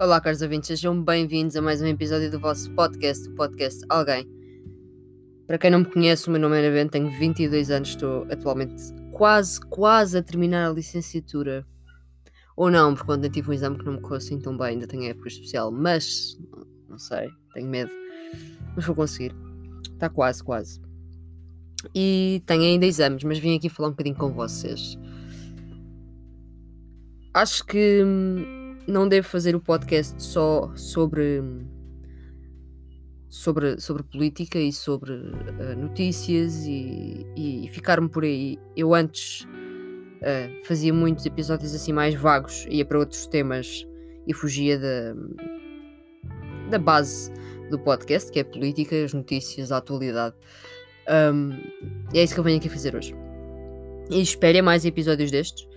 Olá, caros ouvintes, sejam bem-vindos a mais um episódio do vosso podcast, o podcast Alguém. Para quem não me conhece, o meu nome é Ana Bento, tenho 22 anos, estou atualmente quase, quase a terminar a licenciatura. Ou não, porque ontem tive um exame que não me correu assim tão bem, ainda tenho época especial, mas não sei, tenho medo. Mas vou conseguir. Está quase, quase. E tenho ainda exames, mas vim aqui falar um bocadinho com vocês. Acho que hum, não devo fazer o podcast só sobre sobre, sobre política e sobre uh, notícias e, e, e ficar-me por aí. Eu antes uh, fazia muitos episódios assim mais vagos, ia para outros temas e fugia da, da base do podcast, que é política, as notícias, a atualidade. Um, é isso que eu venho aqui fazer hoje. E espere mais episódios destes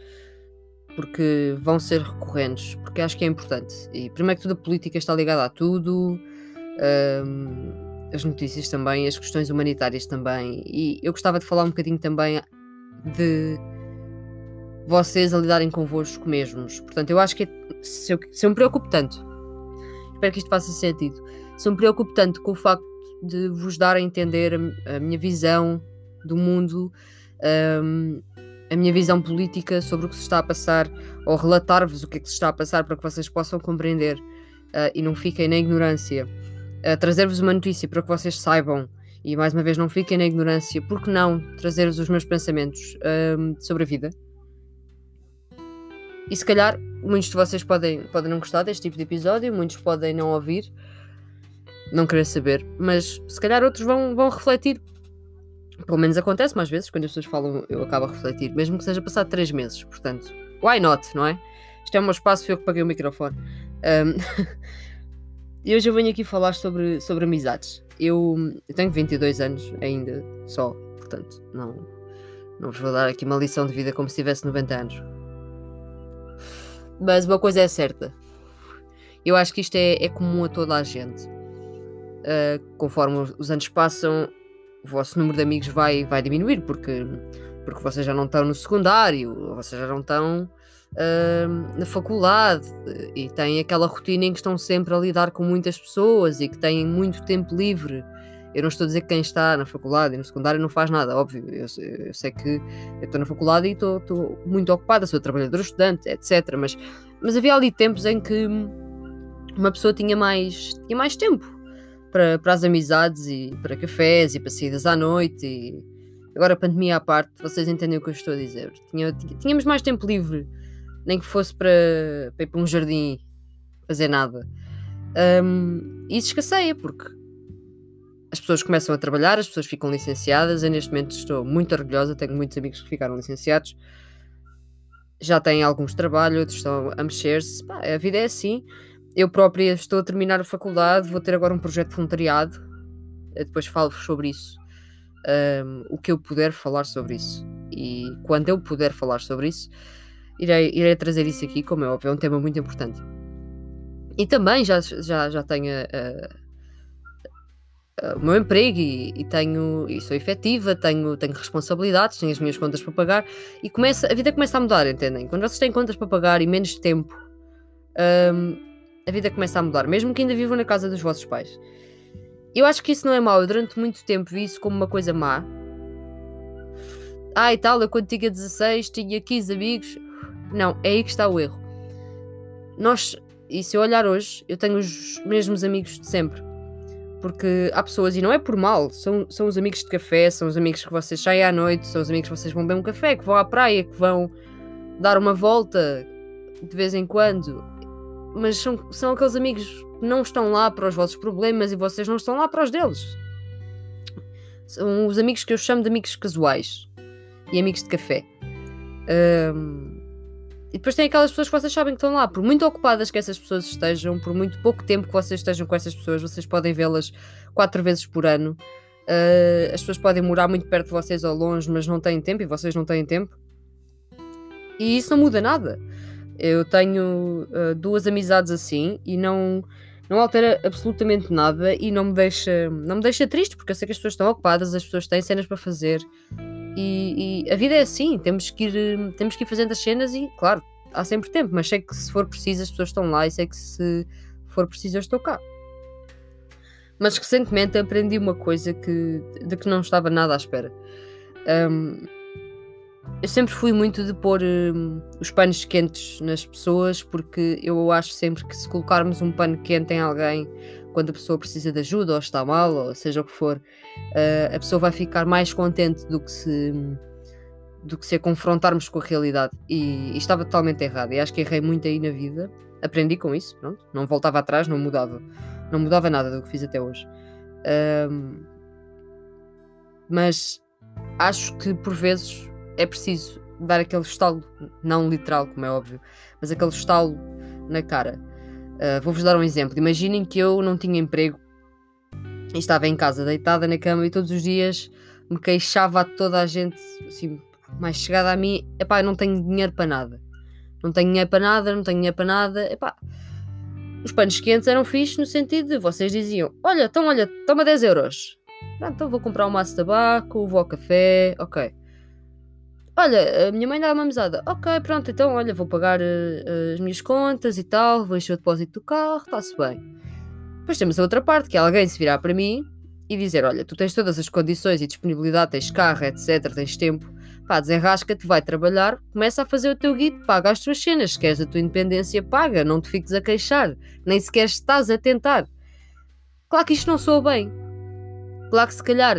porque vão ser recorrentes, porque acho que é importante. E primeiro que tudo, a política está ligada a tudo, um, as notícias também, as questões humanitárias também. E eu gostava de falar um bocadinho também de vocês a lidarem convosco mesmos. Portanto, eu acho que se eu, se eu me preocupo tanto, espero que isto faça sentido, se eu me preocupo tanto com o facto de vos dar a entender a, a minha visão do mundo. Um, a minha visão política sobre o que se está a passar ou relatar-vos o que é que se está a passar para que vocês possam compreender uh, e não fiquem na ignorância. Uh, Trazer-vos uma notícia para que vocês saibam e mais uma vez não fiquem na ignorância, porque não trazer-vos os meus pensamentos uh, sobre a vida. E se calhar muitos de vocês podem, podem não gostar deste tipo de episódio, muitos podem não ouvir, não querer saber, mas se calhar outros vão, vão refletir pelo menos acontece mais vezes, quando as pessoas falam, eu acabo a refletir, mesmo que seja passado 3 meses. Portanto, why not, não é? Isto é o meu espaço, foi eu que paguei o microfone. Um, e hoje eu venho aqui falar sobre, sobre amizades. Eu, eu tenho 22 anos ainda, só, portanto, não, não vos vou dar aqui uma lição de vida como se tivesse 90 anos. Mas uma coisa é certa. Eu acho que isto é, é comum a toda a gente. Uh, conforme os anos passam, o vosso número de amigos vai, vai diminuir, porque, porque vocês já não estão no secundário, vocês já não estão uh, na faculdade e têm aquela rotina em que estão sempre a lidar com muitas pessoas e que têm muito tempo livre. Eu não estou a dizer que quem está na faculdade e no secundário não faz nada, óbvio. Eu, eu sei que eu estou na faculdade e estou, estou muito ocupada, sou trabalhadora estudante, etc. Mas, mas havia ali tempos em que uma pessoa tinha mais, tinha mais tempo para, para as amizades e para cafés e para saídas à noite. E agora, pandemia à parte, vocês entendem o que eu estou a dizer. Tinha, tínhamos mais tempo livre, nem que fosse para, para ir para um jardim fazer nada. Um, isso escasseia, porque as pessoas começam a trabalhar, as pessoas ficam licenciadas. Eu, neste momento, estou muito orgulhosa, tenho muitos amigos que ficaram licenciados. Já têm alguns trabalhos, outros estão a mexer-se. A vida é assim eu própria estou a terminar a faculdade, vou ter agora um projeto de voluntariado. Depois falo-vos sobre isso. Um, o que eu puder falar sobre isso. E quando eu puder falar sobre isso, irei, irei trazer isso aqui, como é óbvio, é um tema muito importante. E também já, já, já tenho o meu emprego e, e, tenho e sou efetiva, tenho, tenho responsabilidades, tenho as minhas contas para pagar e começa, a vida começa a mudar, entendem? Quando vocês têm contas para pagar e menos tempo. Um, a vida começa a mudar, mesmo que ainda vivam na casa dos vossos pais. Eu acho que isso não é mau. Eu durante muito tempo vi isso como uma coisa má. Ah, e tal, eu quando tinha 16 tinha 15 amigos. Não, é aí que está o erro. Nós, e se eu olhar hoje, eu tenho os mesmos amigos de sempre. Porque há pessoas, e não é por mal, são, são os amigos de café, são os amigos que vocês saem à noite, são os amigos que vocês vão beber um café, que vão à praia, que vão dar uma volta de vez em quando mas são, são aqueles amigos que não estão lá para os vossos problemas e vocês não estão lá para os deles. São os amigos que eu chamo de amigos casuais e amigos de café. Um, e depois tem aquelas pessoas que vocês sabem que estão lá, por muito ocupadas que essas pessoas estejam, por muito pouco tempo que vocês estejam com essas pessoas, vocês podem vê-las quatro vezes por ano. Uh, as pessoas podem morar muito perto de vocês ou longe, mas não têm tempo e vocês não têm tempo. E isso não muda nada. Eu tenho uh, duas amizades assim e não, não altera absolutamente nada e não me deixa não me deixa triste porque eu sei que as pessoas estão ocupadas, as pessoas têm cenas para fazer e, e a vida é assim, temos que ir temos que ir fazendo as cenas e claro, há sempre tempo, mas sei que se for preciso as pessoas estão lá e sei que se for preciso eu estou cá. Mas recentemente aprendi uma coisa que, de que não estava nada à espera. Um, eu sempre fui muito de pôr um, os panos quentes nas pessoas, porque eu acho sempre que se colocarmos um pano quente em alguém quando a pessoa precisa de ajuda ou está mal, ou seja o que for, uh, a pessoa vai ficar mais contente do que se do que se a confrontarmos com a realidade. E, e, estava totalmente errado. E acho que errei muito aí na vida. Aprendi com isso, pronto. Não voltava atrás, não mudava. Não mudava nada do que fiz até hoje. Um, mas acho que por vezes é preciso dar aquele estalo, não literal, como é óbvio, mas aquele estalo na cara. Uh, Vou-vos dar um exemplo. Imaginem que eu não tinha emprego e estava em casa, deitada na cama, e todos os dias me queixava a toda a gente, assim, mais chegada a mim: epá, eu não tenho dinheiro para nada. Não tenho dinheiro para nada, não tenho dinheiro para nada. Epá, os panos quentes eram fixos no sentido de vocês diziam: Olha, então, olha, toma 10 euros. Então vou comprar um maço de tabaco, vou ao café, ok. Olha, a minha mãe dá uma mesada. Ok, pronto, então olha, vou pagar uh, as minhas contas e tal, vou encher o depósito do carro, está-se bem. Depois temos a outra parte, que é alguém se virar para mim e dizer: Olha, tu tens todas as condições e disponibilidade, tens carro, etc., tens tempo, pá, desenrasca-te, vai trabalhar, começa a fazer o teu guido, paga as tuas cenas, se queres a tua independência, paga, não te fiques a queixar, nem sequer estás a tentar. Claro que isto não soa bem. Claro que se calhar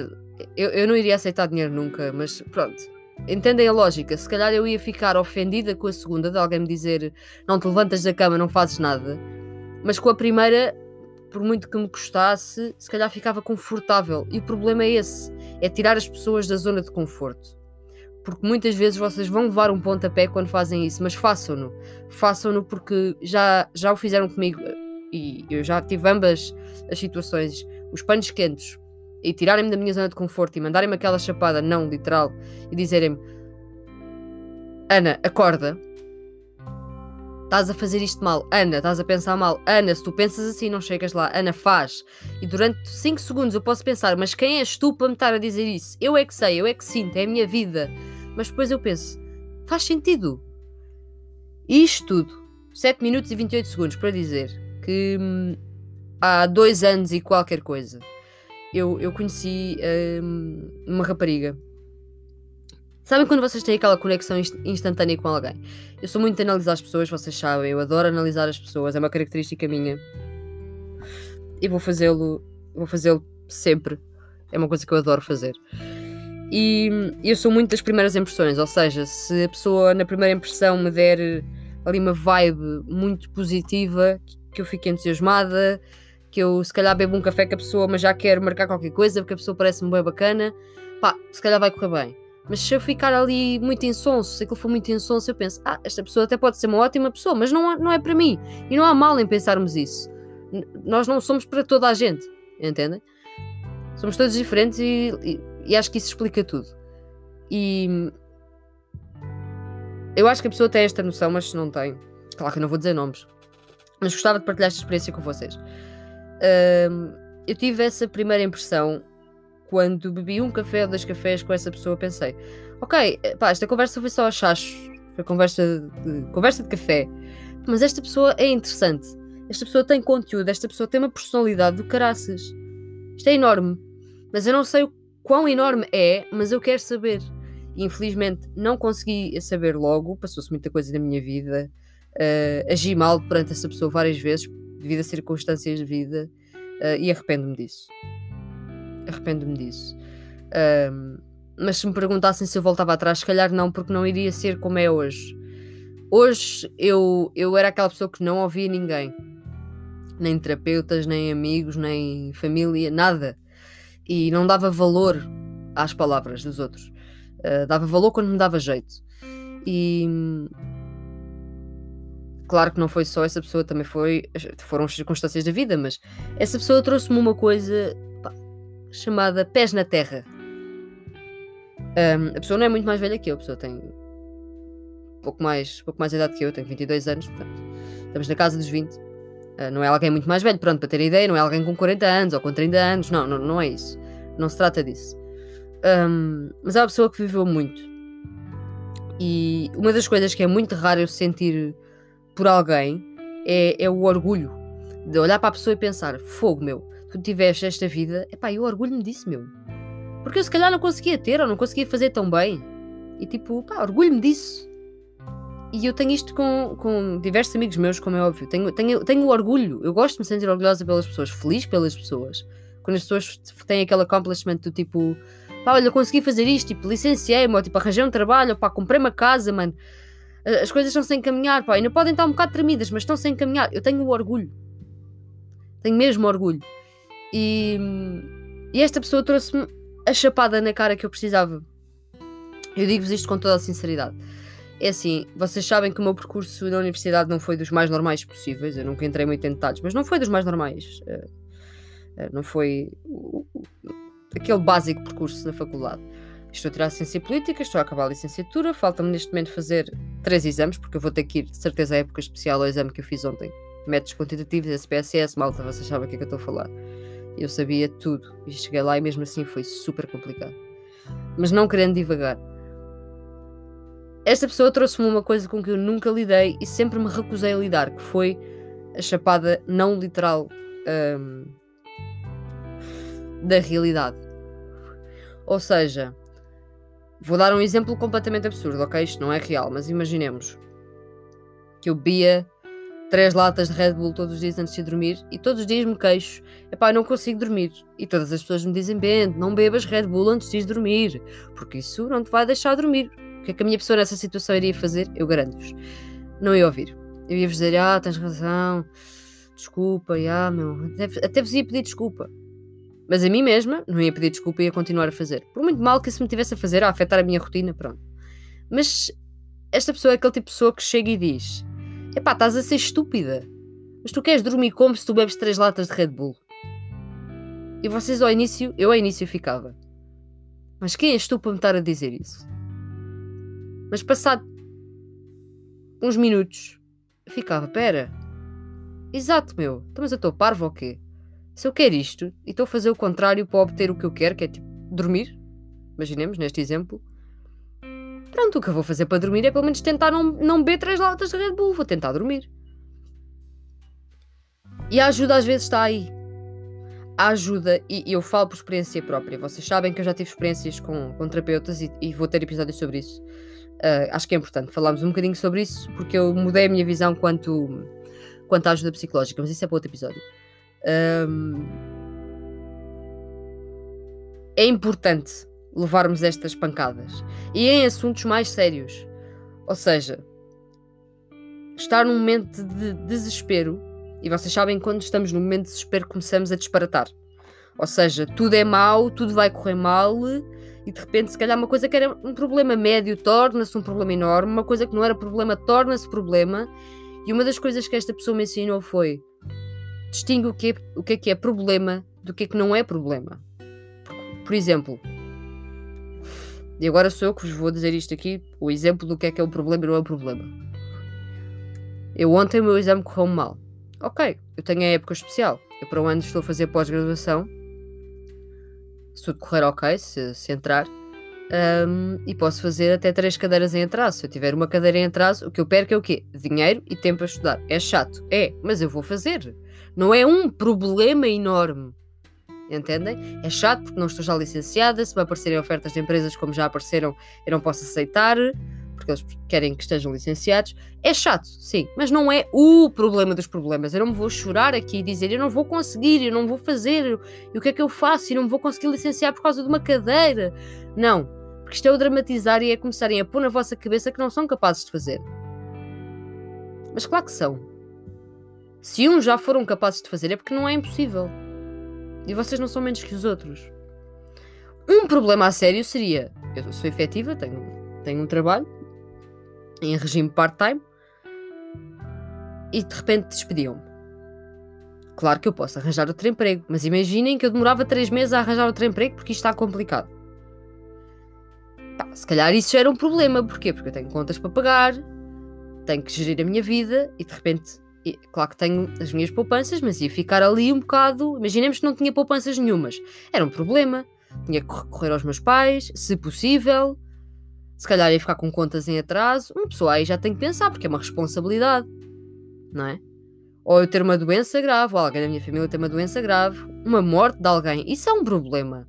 eu, eu não iria aceitar dinheiro nunca, mas pronto Entendem a lógica? Se calhar eu ia ficar ofendida com a segunda, de alguém me dizer não te levantas da cama, não fazes nada. Mas com a primeira, por muito que me custasse, se calhar ficava confortável. E o problema é esse: é tirar as pessoas da zona de conforto. Porque muitas vezes vocês vão levar um pontapé quando fazem isso, mas façam-no. Façam-no porque já, já o fizeram comigo e eu já tive ambas as situações. Os panos quentes e tirarem-me da minha zona de conforto e mandarem-me aquela chapada não literal e dizerem-me Ana, acorda. Estás a fazer isto mal. Ana, estás a pensar mal. Ana, se tu pensas assim, não chegas lá. Ana, faz. E durante 5 segundos eu posso pensar, mas quem és tu para me estar a dizer isso? Eu é que sei, eu é que sinto, é a minha vida. Mas depois eu penso, faz sentido. Isto tudo, 7 minutos e 28 segundos para dizer que hum, há dois anos e qualquer coisa eu, eu conheci um, uma rapariga. Sabem quando vocês têm aquela conexão instantânea com alguém? Eu sou muito de analisar as pessoas, vocês sabem, eu adoro analisar as pessoas, é uma característica minha. E vou fazê-lo, vou fazê-lo sempre. É uma coisa que eu adoro fazer. E eu sou muito das primeiras impressões, ou seja, se a pessoa na primeira impressão me der ali uma vibe muito positiva, que eu fique entusiasmada, que eu se calhar bebo um café com a pessoa, mas já quero marcar qualquer coisa porque a pessoa parece-me bem bacana, pá, se calhar vai correr bem. Mas se eu ficar ali muito insonso, se aquilo for muito insonso, eu penso, ah, esta pessoa até pode ser uma ótima pessoa, mas não, não é para mim. E não há mal em pensarmos isso. N nós não somos para toda a gente, entendem? Somos todos diferentes e, e, e acho que isso explica tudo. E eu acho que a pessoa tem esta noção, mas se não tem, claro que eu não vou dizer nomes, mas gostava de partilhar esta experiência com vocês eu tive essa primeira impressão quando bebi um café ou dois cafés com essa pessoa. Pensei, ok, pá, esta conversa foi só a chachos, foi conversa de, conversa de café, mas esta pessoa é interessante. Esta pessoa tem conteúdo, esta pessoa tem uma personalidade do caraças. Isto é enorme, mas eu não sei o quão enorme é, mas eu quero saber. E infelizmente não consegui saber logo, passou-se muita coisa na minha vida. Uh, agi mal perante essa pessoa várias vezes, devido a circunstâncias de vida, uh, e arrependo-me disso. Arrependo-me disso. Mas se me perguntassem se eu voltava atrás, se calhar não, porque não iria ser como é hoje. Hoje eu, eu era aquela pessoa que não ouvia ninguém, nem terapeutas, nem amigos, nem família, nada. E não dava valor às palavras dos outros. Uh, dava valor quando me dava jeito. E Claro que não foi só essa pessoa, também foi, foram as circunstâncias da vida, mas essa pessoa trouxe-me uma coisa pá, chamada pés na terra. Um, a pessoa não é muito mais velha que eu, a pessoa tem pouco mais, pouco mais idade que eu, tenho 22 anos, portanto, estamos na casa dos 20. Uh, ah, não é alguém muito mais velho, pronto, para ter ideia, não é alguém com 40 anos ou com 30 anos, não, não, não é isso. Não se trata disso. Um, mas é uma pessoa que viveu muito. E uma das coisas que é muito raro eu sentir por alguém é, é o orgulho de olhar para a pessoa e pensar: fogo, meu, tu tiveste esta vida, epá, eu orgulho-me disso, meu. Porque eu se calhar não conseguia ter ou não conseguia fazer tão bem. E tipo, pá, orgulho-me disso. E eu tenho isto com, com diversos amigos meus, como é óbvio. Tenho, tenho, tenho orgulho. Eu gosto de me sentir orgulhosa pelas pessoas, feliz pelas pessoas. Quando as pessoas têm aquele accomplishment do tipo, pá, olha, consegui fazer isto, tipo, licenciei-me, ou tipo, arranjei um trabalho, ou pá, comprei uma casa, mano. As coisas estão sem caminhar, pá, ainda podem estar um bocado tremidas, mas estão sem caminhar. Eu tenho orgulho. Tenho mesmo orgulho. E, e esta pessoa trouxe-me a chapada na cara que eu precisava. Eu digo-vos isto com toda a sinceridade. É assim, vocês sabem que o meu percurso na universidade não foi dos mais normais possíveis, eu nunca entrei muito em detalhes, mas não foi dos mais normais. Uh, uh, não foi aquele básico percurso na faculdade. Estou a tirar a ciência política, estou a acabar a licenciatura, falta-me neste momento fazer três exames, porque eu vou ter que ir, de certeza, à época especial ao exame que eu fiz ontem. Métodos quantitativos, SPSS, malta, vocês sabem o que é que eu estou a falar. Eu sabia tudo e cheguei lá e mesmo assim foi super complicado. Mas não querendo divagar esta pessoa trouxe-me uma coisa com que eu nunca lidei e sempre me recusei a lidar, que foi a chapada não literal um, da realidade. Ou seja, vou dar um exemplo completamente absurdo, ok? Isto não é real, mas imaginemos que eu bebia três latas de Red Bull todos os dias antes de dormir e todos os dias me queixo, epá, eu não consigo dormir. E todas as pessoas me dizem, bem, não bebas Red Bull antes de dormir, porque isso não te vai deixar dormir. O que é que a minha pessoa nessa situação iria fazer? Eu garanto-vos. Não ia ouvir. Eu ia-vos dizer, ah, tens razão, desculpa, ah, meu. Até vos ia pedir desculpa. Mas a mim mesma não ia pedir desculpa e ia continuar a fazer. Por muito mal que isso me tivesse a fazer, a afetar a minha rotina, pronto. Mas esta pessoa é aquele tipo de pessoa que chega e diz: Epá, estás a ser estúpida. Mas tu queres dormir como se tu bebes três latas de Red Bull? E vocês ao início, eu ao início ficava. Mas quem és tu para me estar a dizer isso? Mas passado uns minutos, ficava, pera, exato, meu, então, mas eu estou parvo ou quê? Se eu quero isto e estou a fazer o contrário para obter o que eu quero, que é tipo dormir, imaginemos neste exemplo, pronto, o que eu vou fazer para dormir é pelo menos tentar não, não beber três latas de Red Bull, vou tentar dormir. E a ajuda às vezes está aí. A ajuda, e, eu falo por experiência própria, vocês sabem que eu já tive experiências com, com terapeutas e, e vou ter episódios sobre isso. Uh, acho que é importante falarmos um bocadinho sobre isso, porque eu mudei a minha visão quanto, quanto à ajuda psicológica, mas isso é para outro episódio. Um, é importante levarmos estas pancadas e em assuntos mais sérios. Ou seja, estar num momento de desespero, e vocês sabem quando estamos num momento de desespero começamos a disparatar. Ou seja, tudo é mau, tudo vai correr mal e de repente, se calhar, uma coisa que era um problema médio torna-se um problema enorme, uma coisa que não era problema torna-se problema. E uma das coisas que esta pessoa me ensinou foi distingue o que, é, o que é que é problema do que é que não é problema. Por exemplo, e agora sou eu que vos vou dizer isto aqui, o exemplo do que é que é o problema e não é o problema. Eu ontem o meu exame correu mal. Ok, eu tenho a época especial. Eu para o ano estou a fazer pós-graduação se tudo correr ok, se, se entrar. Um, e posso fazer até três cadeiras em atraso. Se eu tiver uma cadeira em atraso, o que eu perco é o quê? Dinheiro e tempo a estudar. É chato? É, mas eu vou fazer. Não é um problema enorme. Entendem? É chato porque não estou já licenciada. Se me aparecerem ofertas de empresas como já apareceram, eu não posso aceitar porque eles querem que estejam licenciados. É chato, sim, mas não é o problema dos problemas. Eu não me vou chorar aqui e dizer eu não vou conseguir, eu não vou fazer, e o que é que eu faço? E não me vou conseguir licenciar por causa de uma cadeira. Não, porque isto é o dramatizar e é começarem a pôr na vossa cabeça que não são capazes de fazer. Mas claro que são. Se uns já foram capazes de fazer é porque não é impossível. E vocês não são menos que os outros. Um problema a sério seria: eu sou efetiva, tenho, tenho um trabalho, em regime part-time e de repente despediam-me. Claro que eu posso arranjar outro emprego, mas imaginem que eu demorava três meses a arranjar outro emprego porque isto está complicado. Pá, se calhar isso já era um problema, porquê? Porque eu tenho contas para pagar, tenho que gerir a minha vida e de repente, claro que tenho as minhas poupanças, mas ia ficar ali um bocado. Imaginemos que não tinha poupanças nenhumas, era um problema. Tinha que recorrer aos meus pais, se possível, Se calhar ia ficar com contas em atraso. Uma pessoa aí já tem que pensar, porque é uma responsabilidade, não é? Ou eu ter uma doença grave, ou alguém da minha família ter uma doença grave, uma morte de alguém. Isso é um problema.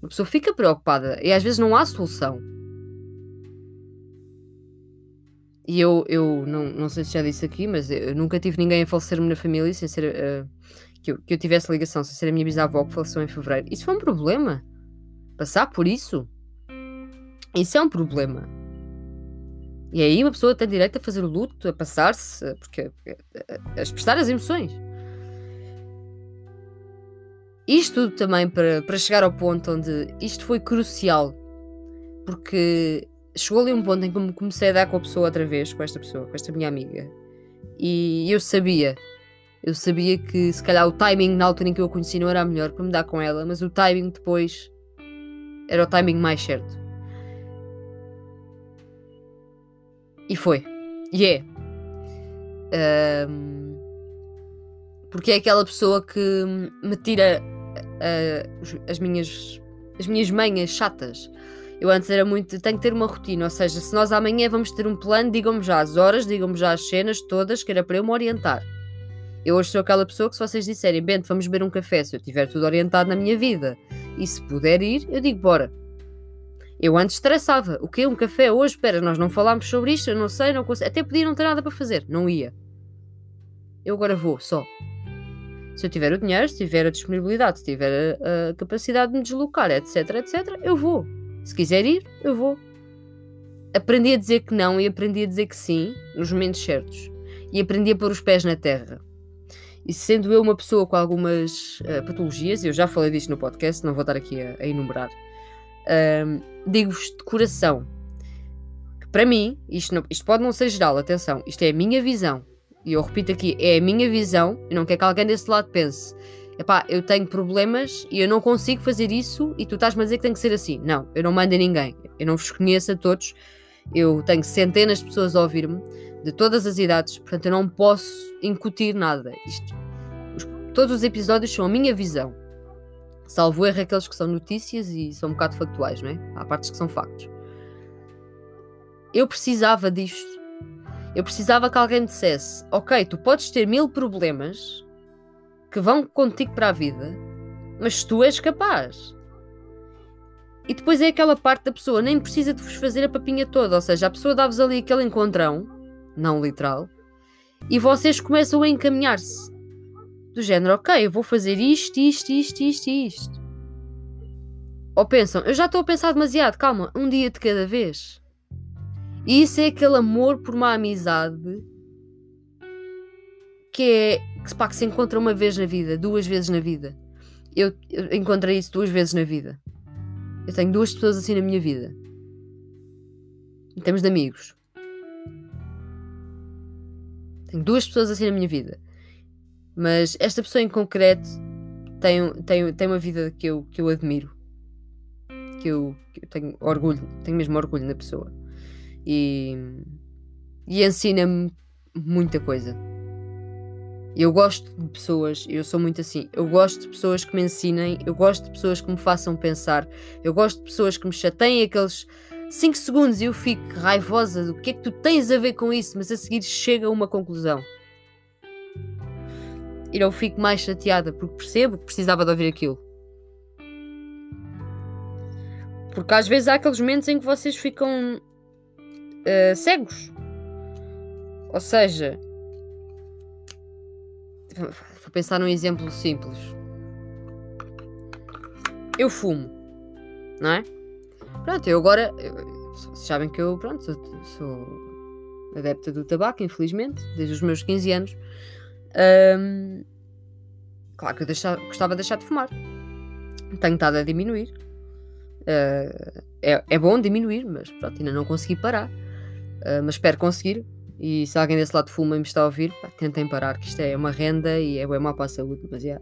Uma pessoa fica preocupada e às vezes não há solução. E eu, eu não, não sei se já disse aqui, mas eu nunca tive ninguém a falecer-me na família sem ser. Uh, que, eu, que eu tivesse ligação sem ser a minha bisavó que faleceu em fevereiro. Isso foi um problema. Passar por isso. Isso é um problema. E aí uma pessoa tem direito a fazer o luto, a passar-se, porque, a expressar as emoções. Isto tudo também para, para chegar ao ponto onde isto foi crucial, porque chegou ali um ponto em que me comecei a dar com a pessoa outra vez, com esta pessoa, com esta minha amiga, e eu sabia, eu sabia que se calhar o timing na altura em que eu a conheci não era melhor para me dar com ela, mas o timing depois era o timing mais certo. E foi. E é. Um, porque é aquela pessoa que me tira uh, as minhas as minhas manhas chatas. Eu antes era muito. Tenho que ter uma rotina, ou seja, se nós amanhã vamos ter um plano, digam-me já as horas, digam-me já as cenas todas, que era para eu me orientar. Eu hoje sou aquela pessoa que, se vocês disserem, Bento, vamos beber um café, se eu tiver tudo orientado na minha vida e se puder ir, eu digo, bora. Eu antes estressava. O quê? Um café hoje? Espera, nós não falámos sobre isto, eu não sei, não consigo. Até podia não ter nada para fazer. Não ia. Eu agora vou, só. Se eu tiver o dinheiro, se tiver a disponibilidade, se tiver a, a capacidade de me deslocar, etc, etc, eu vou. Se quiser ir, eu vou. Aprendi a dizer que não e aprendi a dizer que sim, nos momentos certos. E aprendi a pôr os pés na terra. E sendo eu uma pessoa com algumas uh, patologias, eu já falei disto no podcast, não vou estar aqui a, a enumerar, uh, digo-vos de coração que para mim, isto, não, isto pode não ser geral, atenção, isto é a minha visão. E eu repito aqui, é a minha visão, e não quero que alguém desse lado pense. Epá, eu tenho problemas e eu não consigo fazer isso e tu estás-me a dizer que tem que ser assim. Não, eu não mando a ninguém. Eu não vos conheço a todos. Eu tenho centenas de pessoas a ouvir-me, de todas as idades, portanto eu não posso incutir nada. Isto, os, todos os episódios são a minha visão. Salvo erro aqueles que são notícias e são um bocado factuais, não é? Há partes que são factos. Eu precisava disto. Eu precisava que alguém me dissesse: Ok, tu podes ter mil problemas que vão contigo para a vida, mas tu és capaz. E depois é aquela parte da pessoa, nem precisa de vos fazer a papinha toda, ou seja, a pessoa dá-vos ali aquele encontrão, não literal, e vocês começam a encaminhar-se do género, ok, eu vou fazer isto, isto, isto, isto isto. Ou pensam, eu já estou a pensar demasiado, calma, um dia de cada vez. E isso é aquele amor por uma amizade que é que, pá, que se encontra uma vez na vida, duas vezes na vida. Eu, eu encontrei isso duas vezes na vida. Eu tenho duas pessoas assim na minha vida. Em termos de amigos. Tenho duas pessoas assim na minha vida. Mas esta pessoa em concreto tem, tem, tem uma vida que eu, que eu admiro. Que eu, que eu tenho orgulho, tenho mesmo orgulho na pessoa. E, e ensina-me muita coisa. Eu gosto de pessoas, eu sou muito assim. Eu gosto de pessoas que me ensinem, eu gosto de pessoas que me façam pensar, eu gosto de pessoas que me chateiem aqueles 5 segundos e eu fico raivosa do que é que tu tens a ver com isso, mas a seguir chega a uma conclusão e eu fico mais chateada porque percebo que precisava de ouvir aquilo. Porque às vezes há aqueles momentos em que vocês ficam uh, cegos. Ou seja, vou pensar num exemplo simples. Eu fumo, não é? Pronto, eu agora. Vocês sabem que eu, pronto, sou, sou adepta do tabaco, infelizmente, desde os meus 15 anos. Um, claro que eu deixava, gostava de deixar de fumar. Tenho estado a diminuir. Uh, é, é bom diminuir, mas pronto, ainda não consegui parar. Uh, mas espero conseguir. E se alguém desse lado fuma e me está a ouvir, pá, tentem parar, que isto é uma renda e é bem mau para a saúde. Mas é.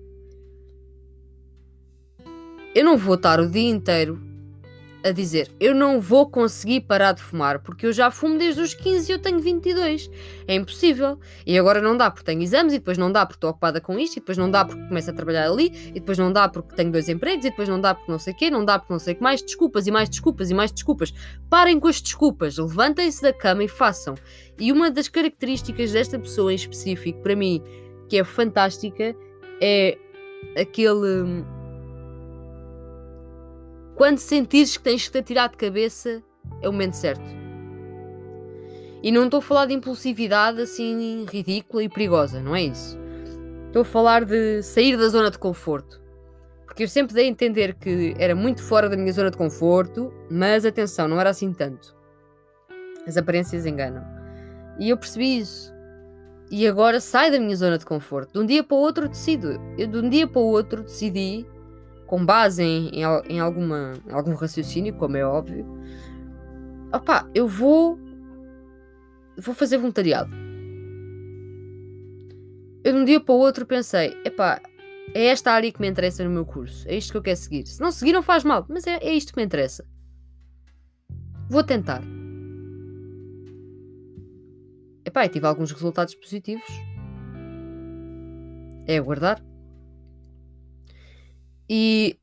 Eu não vou estar o dia inteiro a dizer: Eu não vou conseguir parar de fumar porque eu já fumo desde os 15 e eu tenho 22. É impossível. E agora não dá porque tenho exames, e depois não dá porque estou ocupada com isto, e depois não dá porque começo a trabalhar ali, e depois não dá porque tenho dois empregos, e depois não dá porque não sei o quê, não dá porque não sei o que mais. Desculpas e mais desculpas e mais desculpas. Parem com as desculpas, levantem-se da cama e façam. E uma das características desta pessoa em específico, para mim, que é fantástica, é aquele quando sentires que tens que te atirar de cabeça, é o momento certo. E não estou a falar de impulsividade assim ridícula e perigosa, não é isso. Estou a falar de sair da zona de conforto. Porque eu sempre dei a entender que era muito fora da minha zona de conforto, mas atenção, não era assim tanto. As aparências enganam. E eu percebi isso. E agora sai da minha zona de conforto. De um dia para o outro decido. Eu de um dia para o outro decidi com base em, em, em alguma, algum raciocínio, como é óbvio, opá, eu vou vou fazer voluntariado. Eu de um dia para o outro pensei, epá, é esta área que me interessa no meu curso, é isto que eu quero seguir. Se não seguir não faz mal, mas é, é isto que me interessa. Vou tentar. Epá, tive alguns resultados positivos. É aguardar. E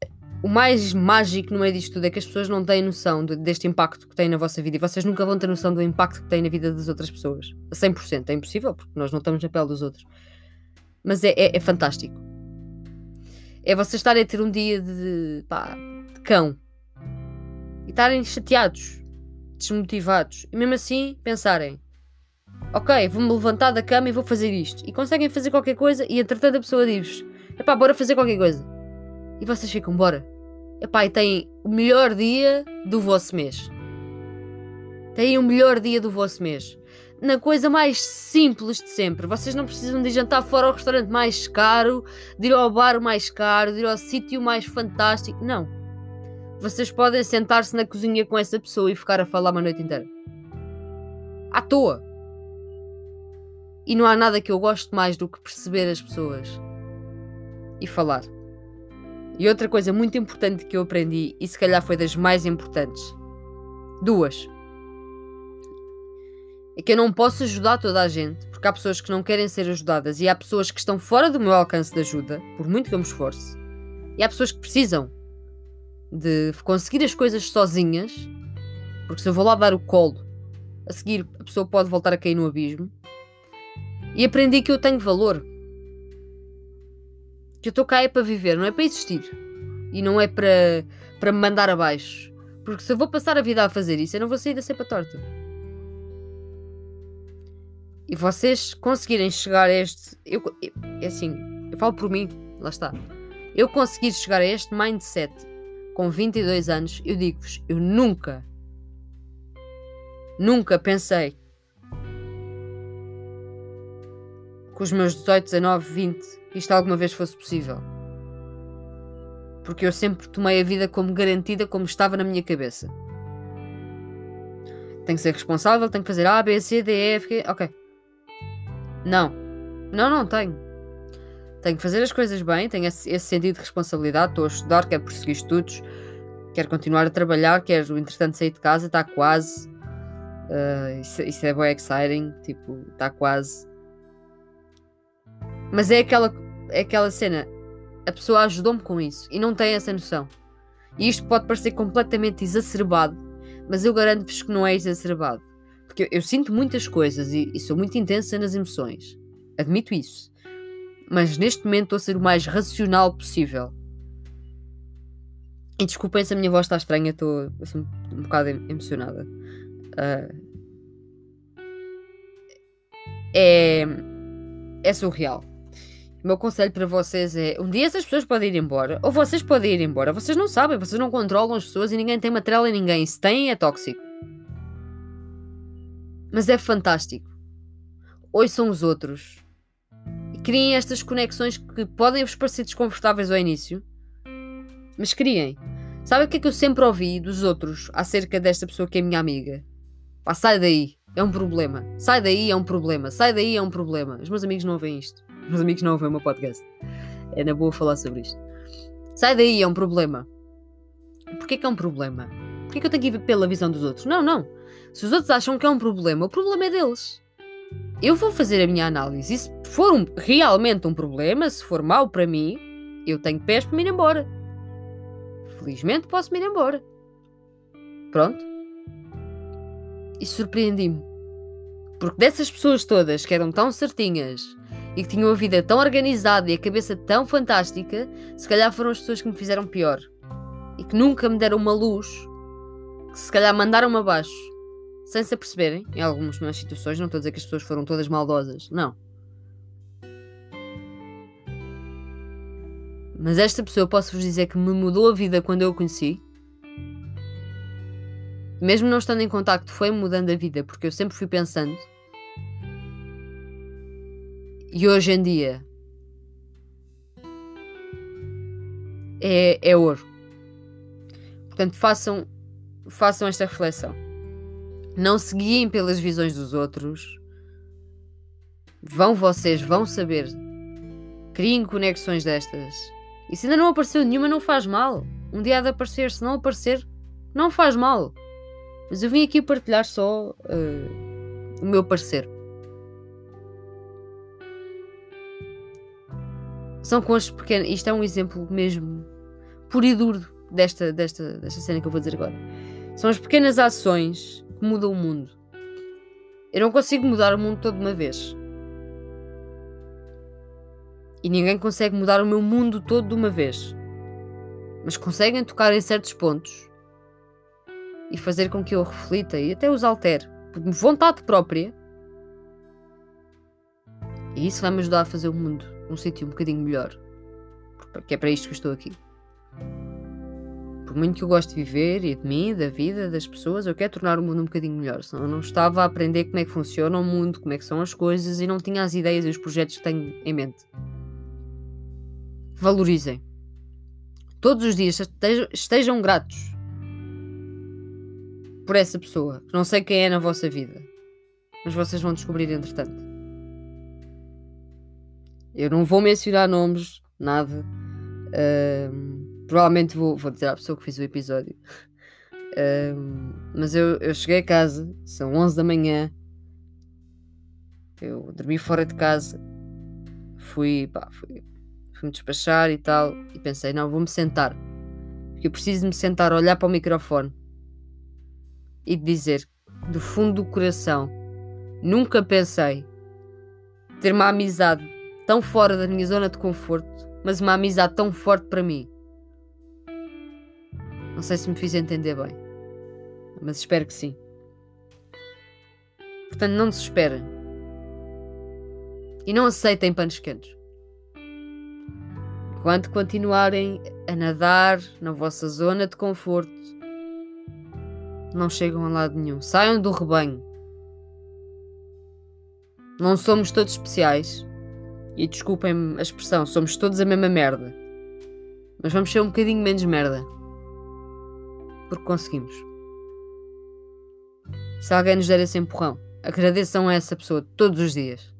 o mais mágico no meio disto tudo é que as pessoas não têm noção de, deste impacto que têm na vossa vida e vocês nunca vão ter noção do impacto que têm na vida das outras pessoas. A 100%. É impossível, porque nós não estamos na pele dos outros. Mas é, é, é fantástico. É vocês estarem a ter um dia de, pá, de cão e estarem chateados, desmotivados e mesmo assim pensarem: Ok, vou-me levantar da cama e vou fazer isto. E conseguem fazer qualquer coisa e entretanto a pessoa diz: Epá, bora fazer qualquer coisa e vocês ficam, bora. Epá, e têm o melhor dia do vosso mês. Têm o melhor dia do vosso mês. Na coisa mais simples de sempre. Vocês não precisam de jantar fora ao restaurante mais caro, de ir ao bar mais caro, de ir ao sítio mais fantástico. Não. Vocês podem sentar-se na cozinha com essa pessoa e ficar a falar uma noite inteira. À toa. E não há nada que eu goste mais do que perceber as pessoas e falar. E outra coisa muito importante que eu aprendi, e se calhar foi das mais importantes, duas. É que eu não posso ajudar toda a gente, porque há pessoas que não querem ser ajudadas e há pessoas que estão fora do meu alcance de ajuda, por muito que eu me esforce. E há pessoas que precisam de conseguir as coisas sozinhas, porque se eu vou lá dar o colo, a seguir a pessoa pode voltar a cair no abismo. E aprendi que eu tenho valor, que eu estou cá é para viver, não é para existir. E não é para, para me mandar abaixo. Porque se eu vou passar a vida a fazer isso, eu não vou sair da cepa torta. E vocês conseguirem chegar a este. Eu, é assim, eu falo por mim, lá está. Eu conseguir chegar a este mindset com 22 anos, eu digo-vos, eu nunca, nunca pensei com os meus 18, 19, 20 isto alguma vez fosse possível. Porque eu sempre tomei a vida como garantida, como estava na minha cabeça. Tenho que ser responsável, tenho que fazer A, B, C, D, E, F, G. Ok. Não. Não, não tenho. Tenho que fazer as coisas bem, tenho esse, esse sentido de responsabilidade. Estou a estudar, quero prosseguir estudos, quero continuar a trabalhar, quero, entretanto, sair de casa, está quase. Uh, isso, isso é bem exciting, tipo, está quase. Mas é aquela é aquela cena. A pessoa ajudou-me com isso e não tem essa noção. E isto pode parecer completamente exacerbado, mas eu garanto-vos que não é exacerbado. Porque eu, eu sinto muitas coisas e, e, sou muito intensa nas emoções. Admito isso. Mas neste momento estou a ser o mais racional possível. E desculpem se a minha voz está estranha, estou assim, um bocado emocionada. Uh, é, é surreal. O meu conselho para vocês é: um dia essas pessoas podem ir embora, ou vocês podem ir embora. Vocês não sabem, vocês não controlam as pessoas e ninguém tem material em ninguém. Se tem, é tóxico. Mas é fantástico. Ouçam os outros. E criem estas conexões que podem vos parecer desconfortáveis ao início, mas criem. Sabe o que é que eu sempre ouvi dos outros acerca desta pessoa que é minha amiga? Pá, sai daí, é um problema. Sai daí, é um problema. Sai daí, é um problema. Os meus amigos não ouvem isto meus amigos não ouvem o meu podcast. É na boa falar sobre isto. Sai daí, é um problema. Porquê que é um problema? Porquê que eu tenho que ir pela visão dos outros? Não, não. Se os outros acham que é um problema, o problema é deles. Eu vou fazer a minha análise. E se for um, realmente um problema, se for mau para mim, eu tenho pés para me ir embora. Felizmente posso me ir embora. Pronto. E surpreendi-me. Porque dessas pessoas todas que eram tão certinhas e que tinham a vida tão organizada e a cabeça tão fantástica, se calhar foram as pessoas que me fizeram pior. E que nunca me deram uma luz, que se calhar mandaram-me abaixo, sem se aperceberem, em algumas situações, não estou a dizer que as pessoas foram todas maldosas, não. Mas esta pessoa, posso-vos dizer que me mudou a vida quando eu a conheci. Mesmo não estando em contacto, foi-me mudando a vida, porque eu sempre fui pensando. E hoje em dia é, é ouro. Portanto, façam, façam esta reflexão. Não se guiem pelas visões dos outros. Vão vocês, vão saber. Criem conexões destas. E se ainda não apareceu nenhuma, não faz mal. Um dia há de aparecer. Se não aparecer, não faz mal. Mas eu vim aqui partilhar só uh, o meu parecer. São com as pequenas. Isto é um exemplo mesmo puro e duro desta, desta, desta cena que eu vou dizer agora. São as pequenas ações que mudam o mundo. Eu não consigo mudar o mundo todo de uma vez. E ninguém consegue mudar o meu mundo todo de uma vez. Mas conseguem tocar em certos pontos e fazer com que eu reflita e até os altere por vontade própria. E isso vai me ajudar a fazer o mundo um sítio um bocadinho melhor. Porque é para isto que estou aqui. Por muito que eu gosto de viver e de mim, da vida, das pessoas, eu quero tornar o mundo um bocadinho melhor. Senão eu não estava a aprender como é que funciona o mundo, como é que são as coisas e não tinha as ideias e os projetos que tenho em mente. Valorizem. Todos os dias estejam, gratos por essa pessoa, não sei quem é na vossa vida, mas vocês vão descobrir entretanto. Eu não vou mencionar nomes, nada. Provavelmente vou, vou dizer à pessoa que fez o episódio. Mas eu, eu cheguei a casa, são 11 da manhã. Eu dormi fora de casa. Fui, pá, fui, fui me despachar e tal. E pensei, não, vou-me sentar. Porque eu preciso me sentar, olhar para o microfone e dizer do fundo do coração: nunca pensei ter uma amizade tão fora da minha zona de conforto, mas uma amizade tão forte para mim. Não sei se me fiz entender bem, mas espero que sim. Portanto, não desesperem. E não aceitem panos quentes. Enquanto continuarem a nadar na vossa zona de conforto, não chegam a lado nenhum. Saiam do rebanho. Não somos todos especiais. E desculpem-me a expressão, somos todos a mesma merda. Mas vamos ser um bocadinho menos merda. Porque conseguimos. Se alguém nos der esse empurrão, agradeçam a essa pessoa todos os dias.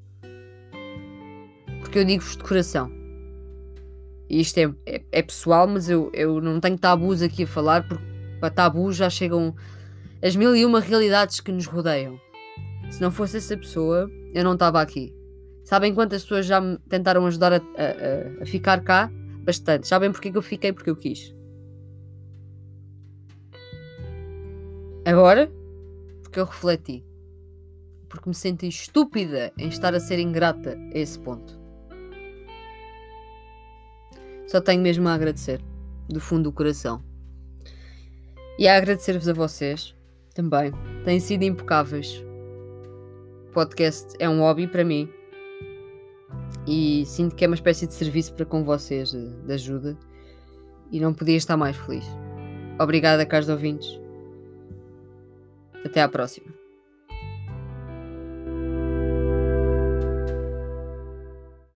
Porque eu digo-vos de coração. E isto é, é, é, pessoal, mas eu, eu não tenho tabus aqui a falar, porque para tabus já chegam as mil e uma realidades que nos rodeiam. Se não fosse essa pessoa, eu não estava aqui. Sabem quantas pessoas já me tentaram ajudar a, a, a ficar cá? Bastante. Sabem porque que eu fiquei? Porque eu quis. Agora, porque eu refleti. Porque me senti estúpida em estar a ser ingrata a esse ponto. Só tenho mesmo a agradecer, do fundo do coração. E a agradecer-vos a vocês também. Têm sido impecáveis. O podcast é um hobby para mim e sinto que é uma espécie de serviço para com vocês, de, de ajuda, e não podia estar mais feliz. Obrigada, caros ouvintes. Até à próxima.